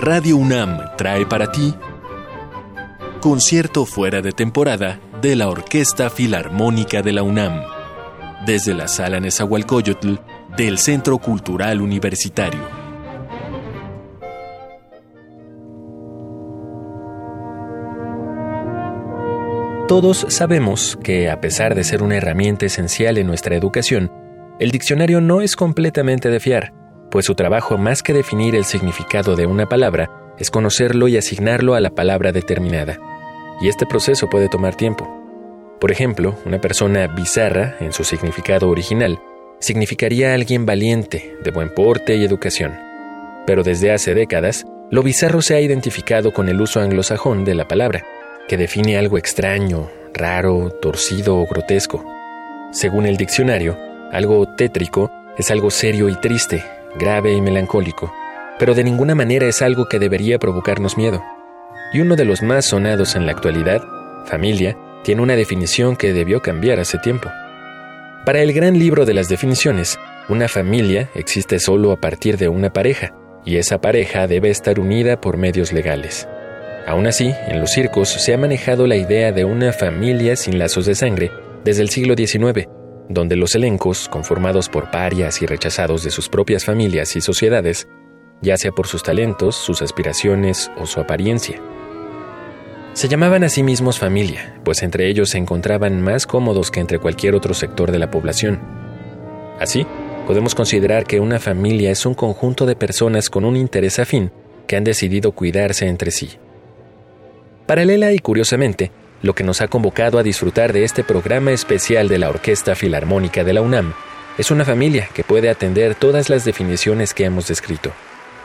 Radio UNAM trae para ti concierto fuera de temporada de la Orquesta Filarmónica de la UNAM, desde la Sala Nezahualcóyotl del Centro Cultural Universitario. Todos sabemos que, a pesar de ser una herramienta esencial en nuestra educación, el diccionario no es completamente de fiar pues su trabajo más que definir el significado de una palabra es conocerlo y asignarlo a la palabra determinada. Y este proceso puede tomar tiempo. Por ejemplo, una persona bizarra, en su significado original, significaría alguien valiente, de buen porte y educación. Pero desde hace décadas, lo bizarro se ha identificado con el uso anglosajón de la palabra, que define algo extraño, raro, torcido o grotesco. Según el diccionario, algo tétrico es algo serio y triste, grave y melancólico, pero de ninguna manera es algo que debería provocarnos miedo. Y uno de los más sonados en la actualidad, familia, tiene una definición que debió cambiar hace tiempo. Para el gran libro de las definiciones, una familia existe solo a partir de una pareja, y esa pareja debe estar unida por medios legales. Aún así, en los circos se ha manejado la idea de una familia sin lazos de sangre desde el siglo XIX, donde los elencos, conformados por parias y rechazados de sus propias familias y sociedades, ya sea por sus talentos, sus aspiraciones o su apariencia. Se llamaban a sí mismos familia, pues entre ellos se encontraban más cómodos que entre cualquier otro sector de la población. Así, podemos considerar que una familia es un conjunto de personas con un interés afín que han decidido cuidarse entre sí. Paralela y curiosamente, lo que nos ha convocado a disfrutar de este programa especial de la Orquesta Filarmónica de la UNAM es una familia que puede atender todas las definiciones que hemos descrito,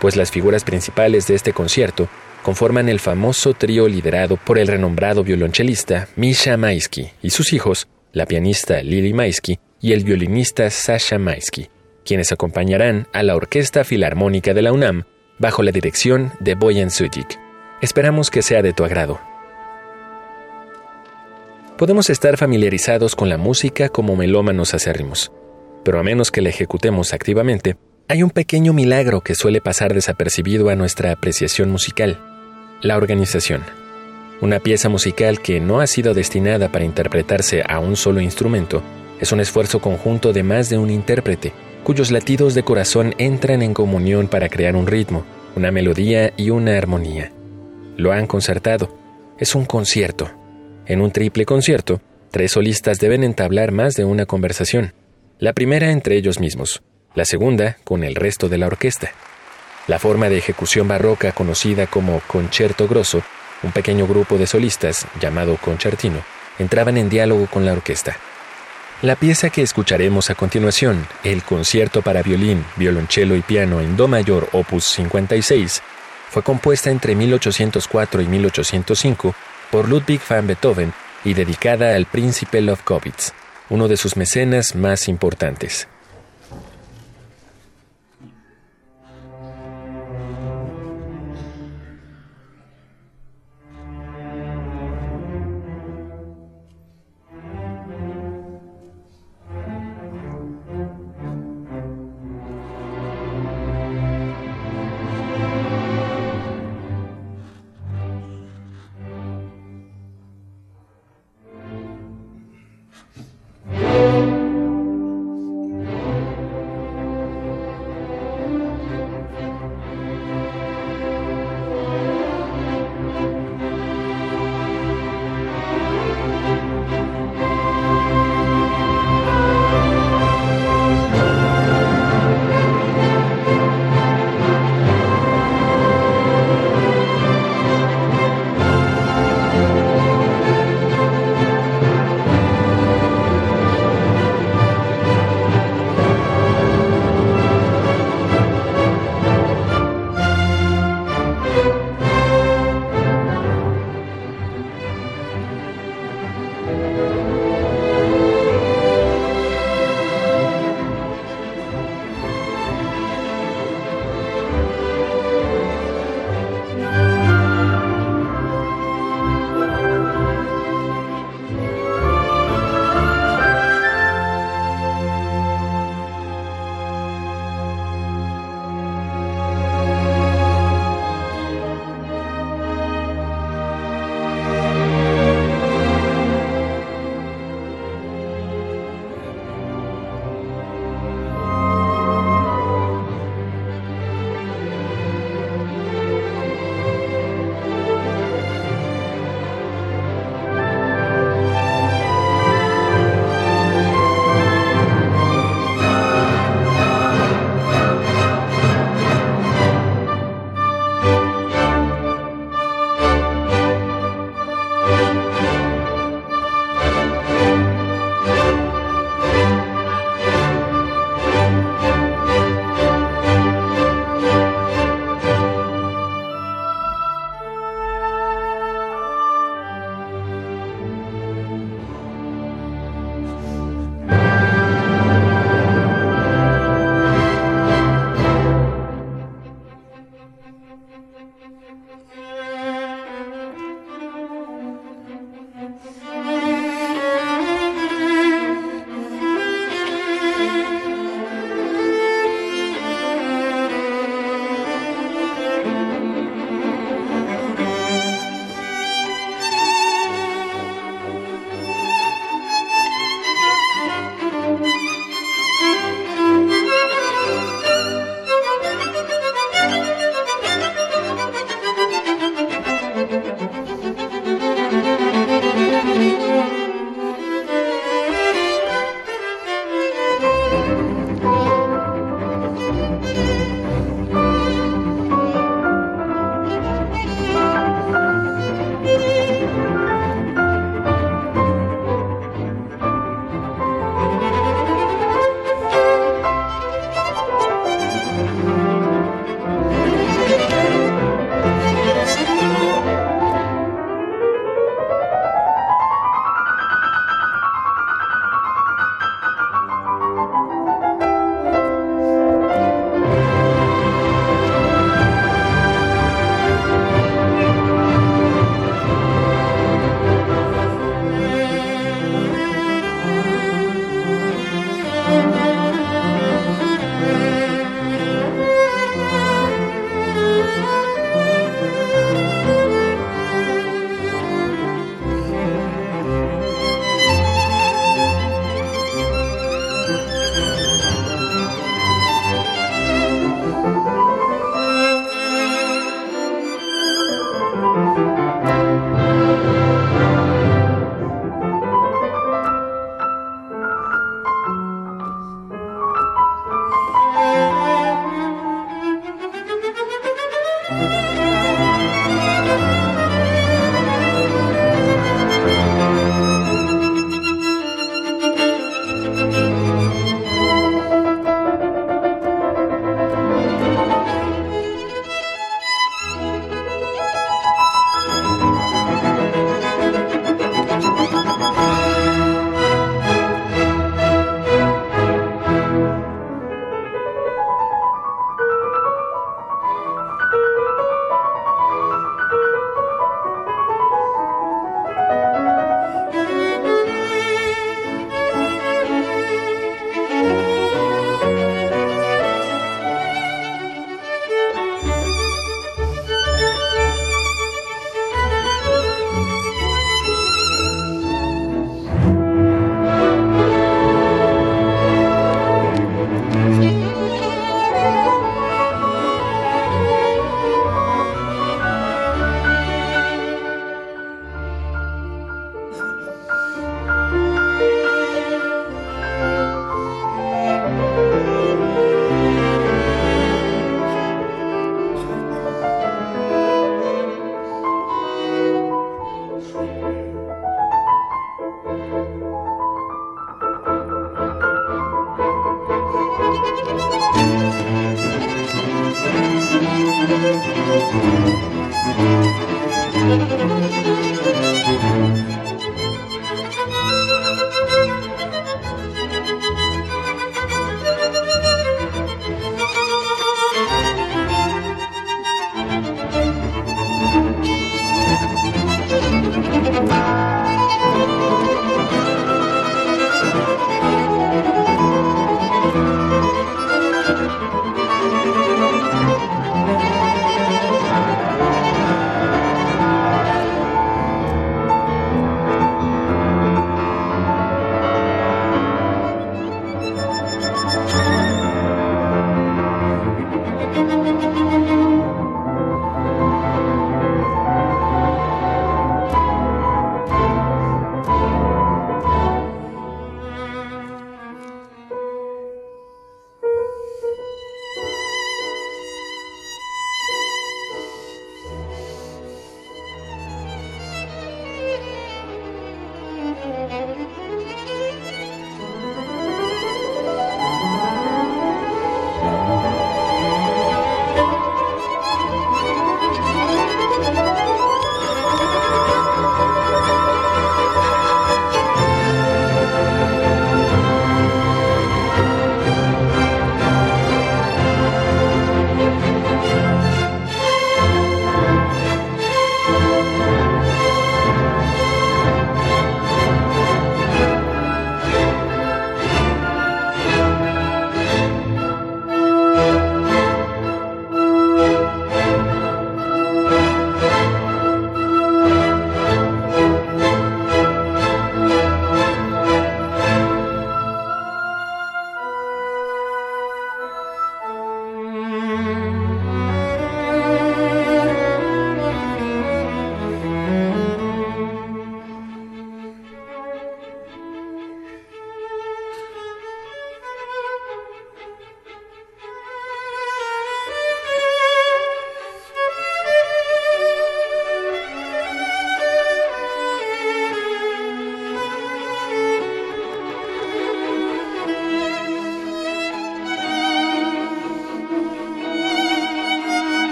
pues las figuras principales de este concierto conforman el famoso trío liderado por el renombrado violonchelista Misha Maisky y sus hijos, la pianista Lili Maisky y el violinista Sasha Maisky, quienes acompañarán a la Orquesta Filarmónica de la UNAM bajo la dirección de Boyan Sujik. Esperamos que sea de tu agrado. Podemos estar familiarizados con la música como melómanos acérrimos, pero a menos que la ejecutemos activamente, hay un pequeño milagro que suele pasar desapercibido a nuestra apreciación musical, la organización. Una pieza musical que no ha sido destinada para interpretarse a un solo instrumento es un esfuerzo conjunto de más de un intérprete, cuyos latidos de corazón entran en comunión para crear un ritmo, una melodía y una armonía. Lo han concertado. Es un concierto, en un triple concierto, tres solistas deben entablar más de una conversación. La primera entre ellos mismos, la segunda con el resto de la orquesta. La forma de ejecución barroca conocida como concierto grosso, un pequeño grupo de solistas, llamado concertino, entraban en diálogo con la orquesta. La pieza que escucharemos a continuación, el concierto para violín, violonchelo y piano en Do mayor opus 56, fue compuesta entre 1804 y 1805 por Ludwig van Beethoven y dedicada al príncipe Lobkowitz, uno de sus mecenas más importantes.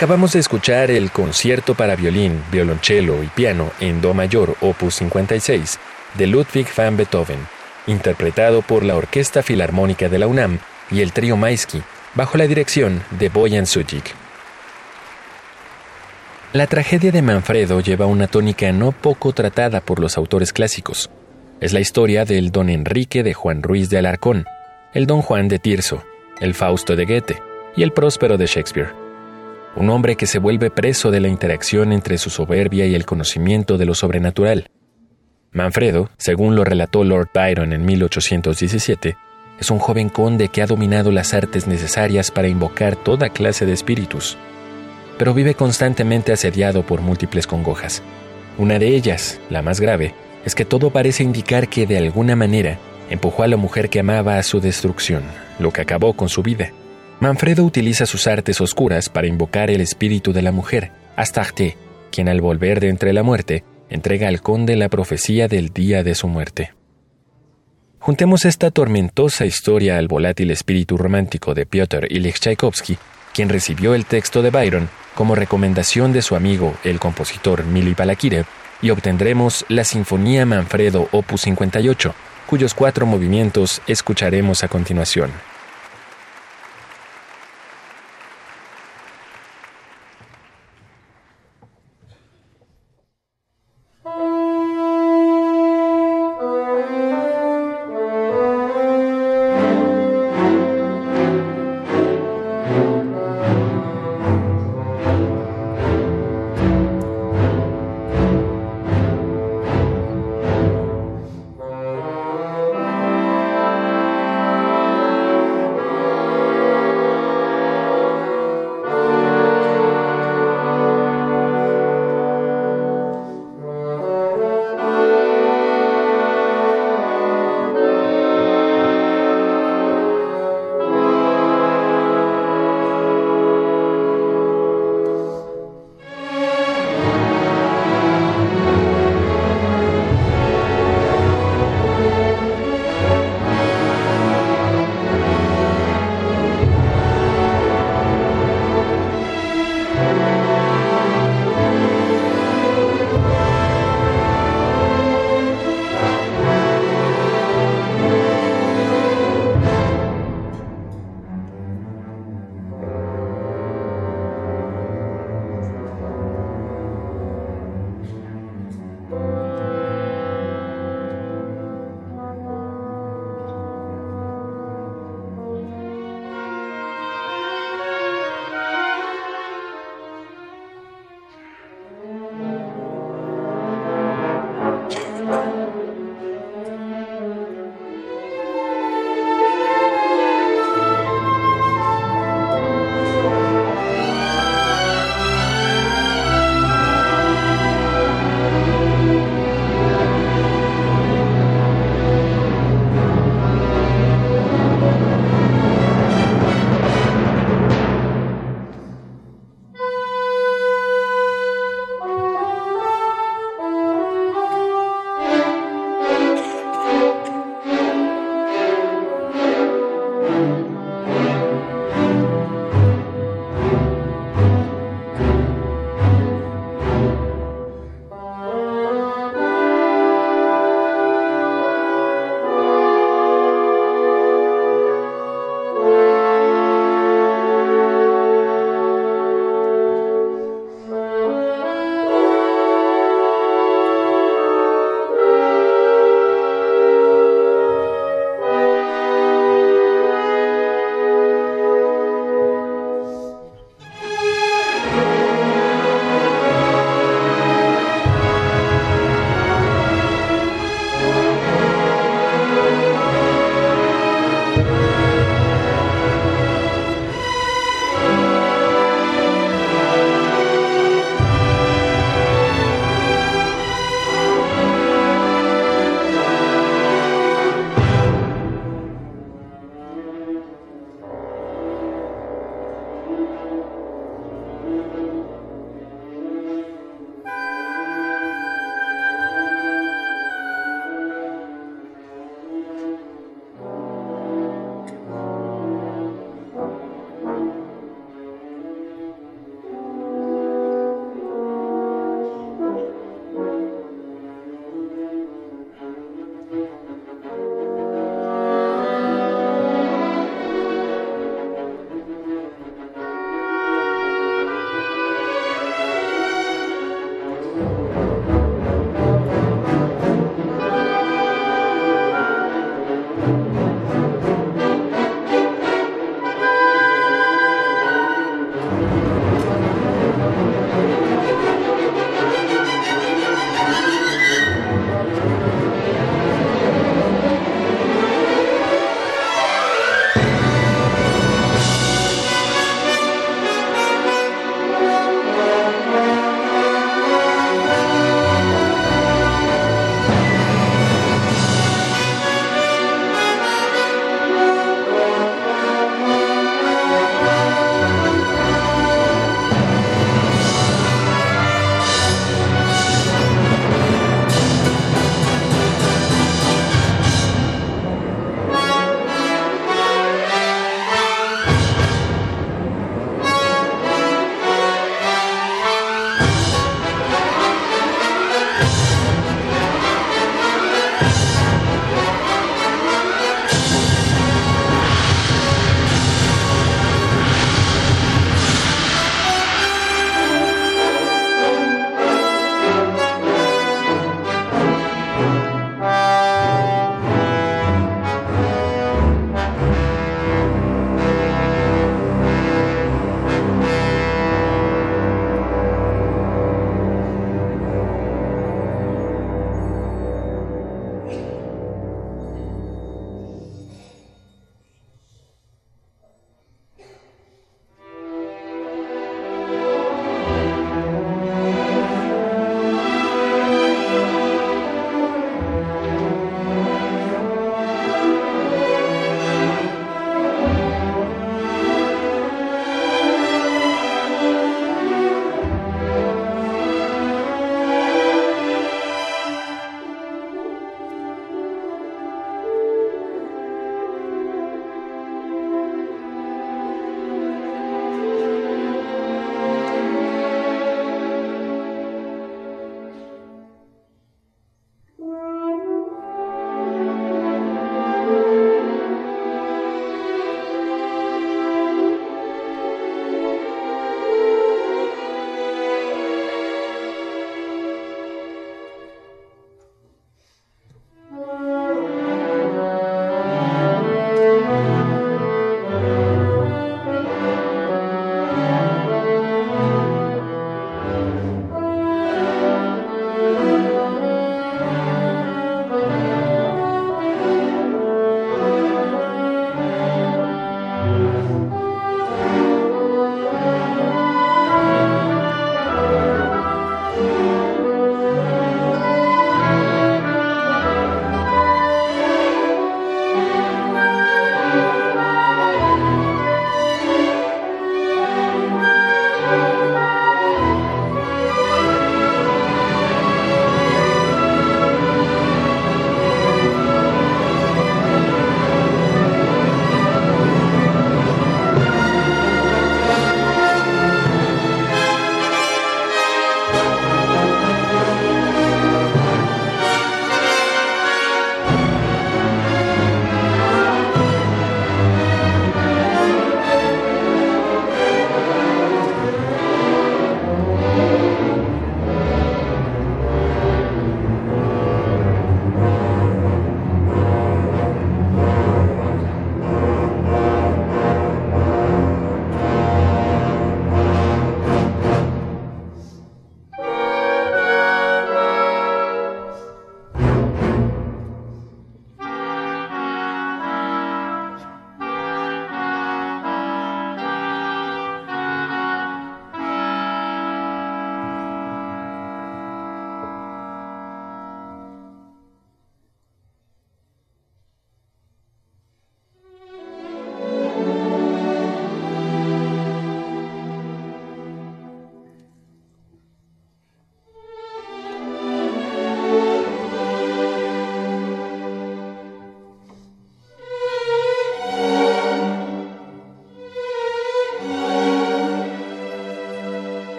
Acabamos de escuchar el concierto para violín, violonchelo y piano en Do mayor, opus 56, de Ludwig van Beethoven, interpretado por la Orquesta Filarmónica de la UNAM y el trío Maisky, bajo la dirección de Boyan Sujic. La tragedia de Manfredo lleva una tónica no poco tratada por los autores clásicos. Es la historia del don Enrique de Juan Ruiz de Alarcón, el don Juan de Tirso, el Fausto de Goethe y el Próspero de Shakespeare un hombre que se vuelve preso de la interacción entre su soberbia y el conocimiento de lo sobrenatural. Manfredo, según lo relató Lord Byron en 1817, es un joven conde que ha dominado las artes necesarias para invocar toda clase de espíritus, pero vive constantemente asediado por múltiples congojas. Una de ellas, la más grave, es que todo parece indicar que de alguna manera empujó a la mujer que amaba a su destrucción, lo que acabó con su vida. Manfredo utiliza sus artes oscuras para invocar el espíritu de la mujer, Astarte, quien al volver de entre la muerte, entrega al conde la profecía del día de su muerte. Juntemos esta tormentosa historia al volátil espíritu romántico de Piotr Ilyich Tchaikovsky, quien recibió el texto de Byron como recomendación de su amigo, el compositor Mili Balakirev, y obtendremos la Sinfonía Manfredo Opus 58, cuyos cuatro movimientos escucharemos a continuación.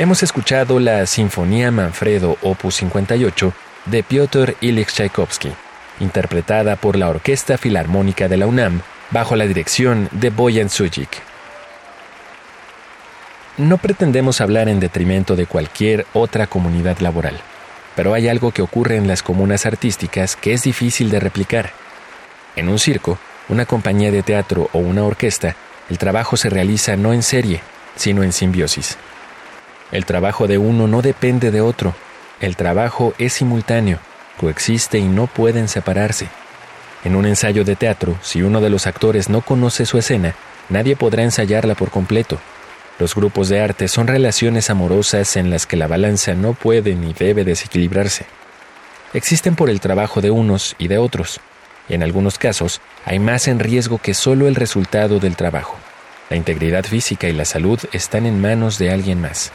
Hemos escuchado la Sinfonía Manfredo Opus 58 de Piotr Ilyich Tchaikovsky, interpretada por la Orquesta Filarmónica de la UNAM bajo la dirección de Boyan Sujik. No pretendemos hablar en detrimento de cualquier otra comunidad laboral, pero hay algo que ocurre en las comunas artísticas que es difícil de replicar. En un circo, una compañía de teatro o una orquesta, el trabajo se realiza no en serie, sino en simbiosis. El trabajo de uno no depende de otro. El trabajo es simultáneo, coexiste y no pueden separarse. En un ensayo de teatro, si uno de los actores no conoce su escena, nadie podrá ensayarla por completo. Los grupos de arte son relaciones amorosas en las que la balanza no puede ni debe desequilibrarse. Existen por el trabajo de unos y de otros. En algunos casos, hay más en riesgo que solo el resultado del trabajo. La integridad física y la salud están en manos de alguien más.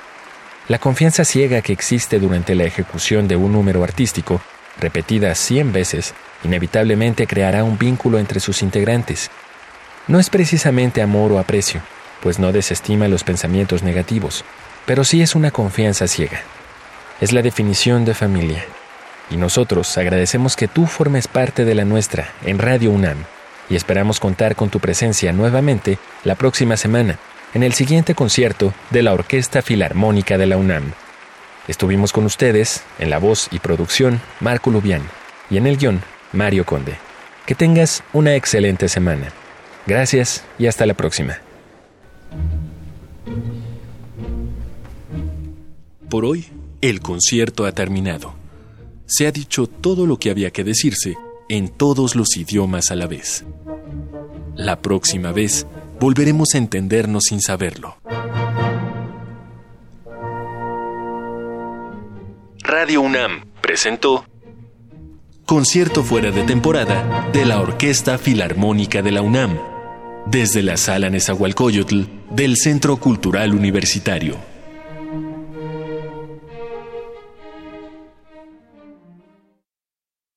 La confianza ciega que existe durante la ejecución de un número artístico, repetida cien veces, inevitablemente creará un vínculo entre sus integrantes. No es precisamente amor o aprecio, pues no desestima los pensamientos negativos, pero sí es una confianza ciega. Es la definición de familia. Y nosotros agradecemos que tú formes parte de la nuestra en Radio UNAM y esperamos contar con tu presencia nuevamente la próxima semana en el siguiente concierto de la Orquesta Filarmónica de la UNAM. Estuvimos con ustedes en la voz y producción Marco Lubián y en el guion Mario Conde. Que tengas una excelente semana. Gracias y hasta la próxima. Por hoy, el concierto ha terminado. Se ha dicho todo lo que había que decirse en todos los idiomas a la vez. La próxima vez volveremos a entendernos sin saberlo. Radio UNAM presentó Concierto fuera de temporada de la Orquesta Filarmónica de la UNAM, desde la Sala Nezahualcóyotl del Centro Cultural Universitario.